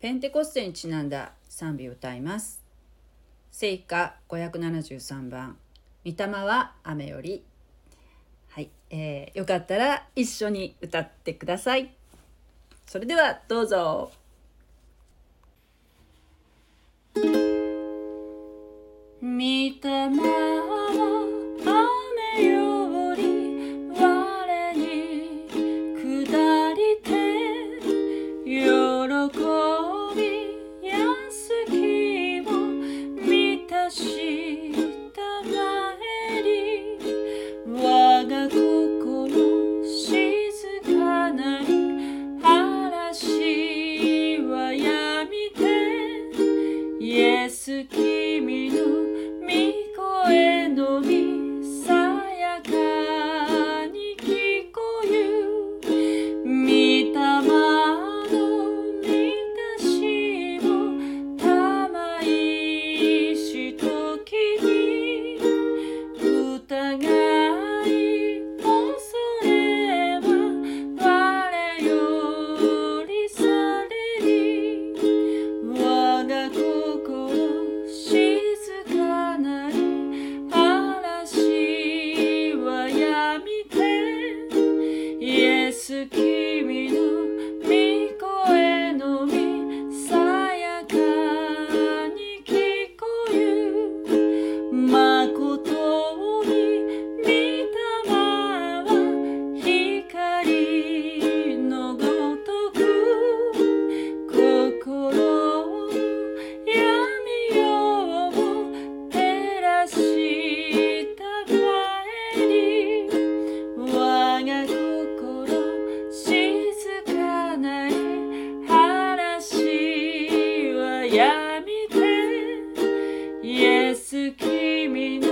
ペンテコステにちなんだ賛美を歌います。聖歌573番「御霊は雨より」はい、えーよかったら一緒に歌ってください。それではどうぞ。御霊君のイやみてイエス君の